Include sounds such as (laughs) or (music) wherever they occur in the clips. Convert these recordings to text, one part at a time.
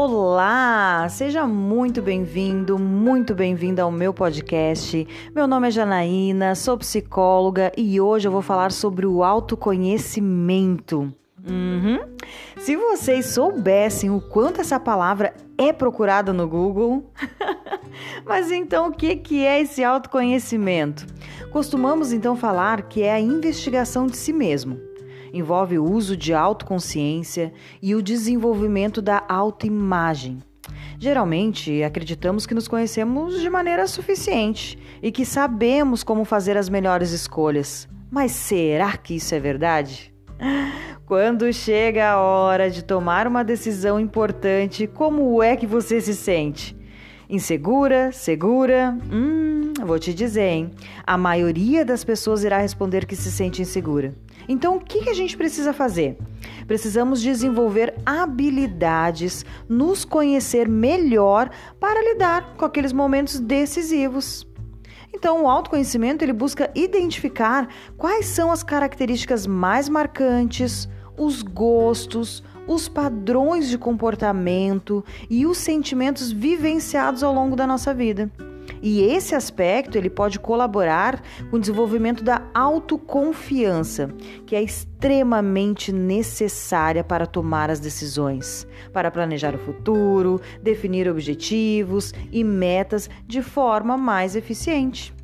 Olá, seja muito bem-vindo, muito bem-vinda ao meu podcast. Meu nome é Janaína, sou psicóloga e hoje eu vou falar sobre o autoconhecimento. Uhum. Se vocês soubessem o quanto essa palavra é procurada no Google. (laughs) Mas então o que, que é esse autoconhecimento? Costumamos então falar que é a investigação de si mesmo envolve o uso de autoconsciência e o desenvolvimento da autoimagem. Geralmente, acreditamos que nos conhecemos de maneira suficiente e que sabemos como fazer as melhores escolhas. Mas será que isso é verdade? Quando chega a hora de tomar uma decisão importante, como é que você se sente? Insegura? Segura? Hum, vou te dizer, hein? A maioria das pessoas irá responder que se sente insegura. Então, o que, a gente precisa fazer? Precisamos desenvolver habilidades, nos conhecer melhor para lidar com aqueles momentos decisivos. Então, o autoconhecimento ele busca identificar quais são as características mais marcantes, os gostos, os padrões de comportamento e os sentimentos vivenciados ao longo da nossa vida. E esse aspecto ele pode colaborar com o desenvolvimento da autoconfiança, que é extremamente necessária para tomar as decisões, para planejar o futuro, definir objetivos e metas de forma mais eficiente.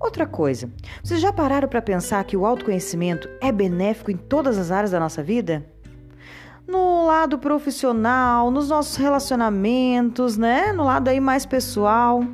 Outra coisa, vocês já pararam para pensar que o autoconhecimento é benéfico em todas as áreas da nossa vida? No lado profissional, nos nossos relacionamentos, né? No lado aí mais pessoal.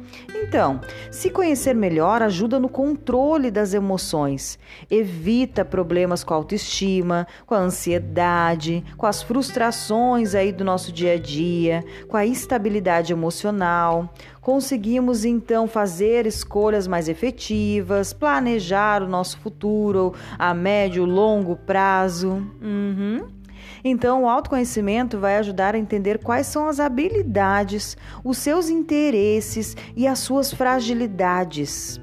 Então, se conhecer melhor ajuda no controle das emoções, evita problemas com a autoestima, com a ansiedade, com as frustrações aí do nosso dia a dia, com a instabilidade emocional. Conseguimos então fazer escolhas mais efetivas, planejar o nosso futuro a médio e longo prazo. Uhum. Então, o autoconhecimento vai ajudar a entender quais são as habilidades, os seus interesses e as suas fragilidades.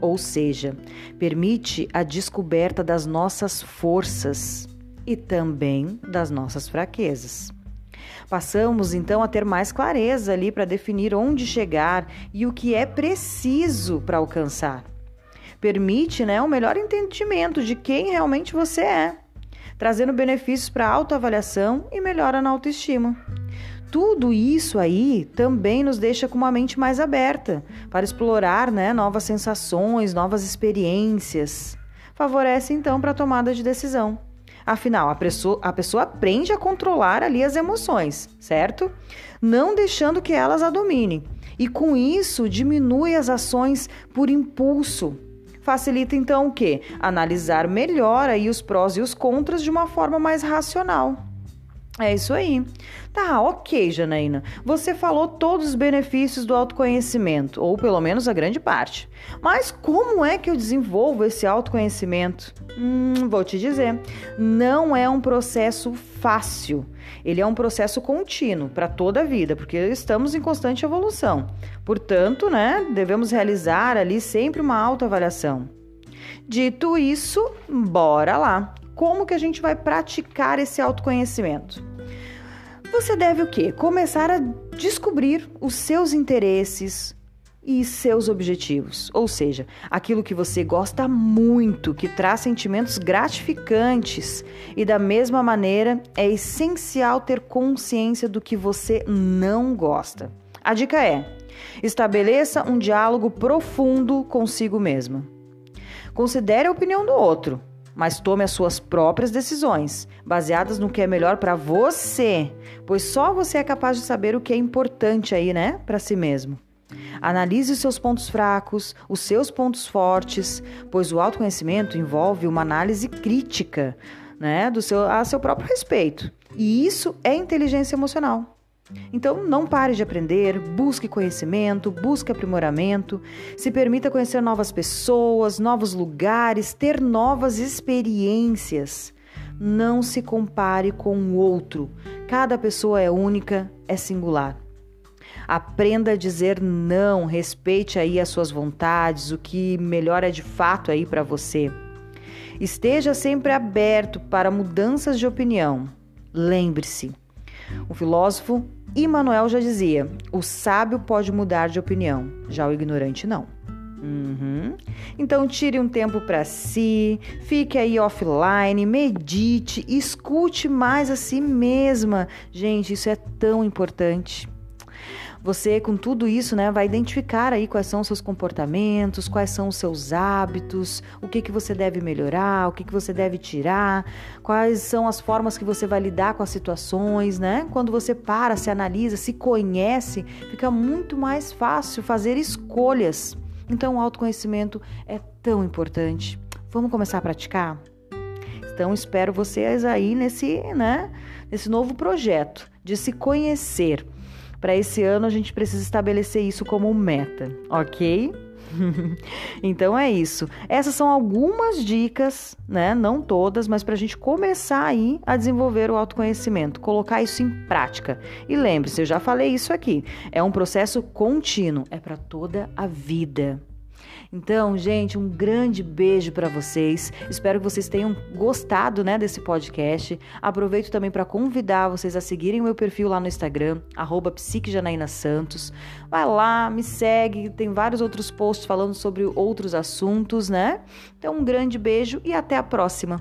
Ou seja, permite a descoberta das nossas forças e também das nossas fraquezas. Passamos então a ter mais clareza ali para definir onde chegar e o que é preciso para alcançar. Permite né, um melhor entendimento de quem realmente você é trazendo benefícios para a autoavaliação e melhora na autoestima. Tudo isso aí também nos deixa com uma mente mais aberta para explorar né, novas sensações, novas experiências. Favorece então para a tomada de decisão. Afinal, a pessoa, a pessoa aprende a controlar ali as emoções, certo? Não deixando que elas a dominem. E com isso diminui as ações por impulso, Facilita então o quê? Analisar melhor aí os prós e os contras de uma forma mais racional. É isso aí. Tá, ok, Janaína. Você falou todos os benefícios do autoconhecimento, ou pelo menos a grande parte. Mas como é que eu desenvolvo esse autoconhecimento? Hum, vou te dizer. Não é um processo fácil. Ele é um processo contínuo para toda a vida, porque estamos em constante evolução. Portanto, né, devemos realizar ali sempre uma autoavaliação. Dito isso, bora lá. Como que a gente vai praticar esse autoconhecimento? Você deve o quê? Começar a descobrir os seus interesses, e seus objetivos, ou seja, aquilo que você gosta muito, que traz sentimentos gratificantes. E da mesma maneira, é essencial ter consciência do que você não gosta. A dica é: estabeleça um diálogo profundo consigo mesmo. Considere a opinião do outro, mas tome as suas próprias decisões, baseadas no que é melhor para você, pois só você é capaz de saber o que é importante aí, né, para si mesmo. Analise os seus pontos fracos, os seus pontos fortes, pois o autoconhecimento envolve uma análise crítica né, do seu, a seu próprio respeito. E isso é inteligência emocional. Então, não pare de aprender, busque conhecimento, busque aprimoramento, se permita conhecer novas pessoas, novos lugares, ter novas experiências. Não se compare com o outro. Cada pessoa é única, é singular. Aprenda a dizer não, respeite aí as suas vontades, o que melhor é de fato aí para você. Esteja sempre aberto para mudanças de opinião. Lembre-se, o filósofo Manuel já dizia: o sábio pode mudar de opinião, já o ignorante não. Uhum. Então tire um tempo para si, fique aí offline, medite, escute mais a si mesma. Gente, isso é tão importante. Você, com tudo isso, né, vai identificar aí quais são os seus comportamentos, quais são os seus hábitos, o que, que você deve melhorar, o que, que você deve tirar, quais são as formas que você vai lidar com as situações, né? Quando você para, se analisa, se conhece, fica muito mais fácil fazer escolhas. Então, o autoconhecimento é tão importante. Vamos começar a praticar? Então, espero vocês aí nesse, né, nesse novo projeto de se conhecer para esse ano a gente precisa estabelecer isso como meta, ok? (laughs) então é isso. Essas são algumas dicas, né? Não todas, mas para a gente começar aí a desenvolver o autoconhecimento, colocar isso em prática. E lembre-se, eu já falei isso aqui. É um processo contínuo, é para toda a vida. Então, gente, um grande beijo para vocês. Espero que vocês tenham gostado, né, desse podcast. Aproveito também para convidar vocês a seguirem o meu perfil lá no Instagram, @psiquejanaínasantos. Vai lá, me segue, tem vários outros posts falando sobre outros assuntos, né? Então, um grande beijo e até a próxima.